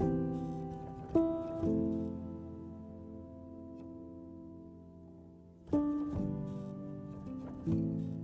thank you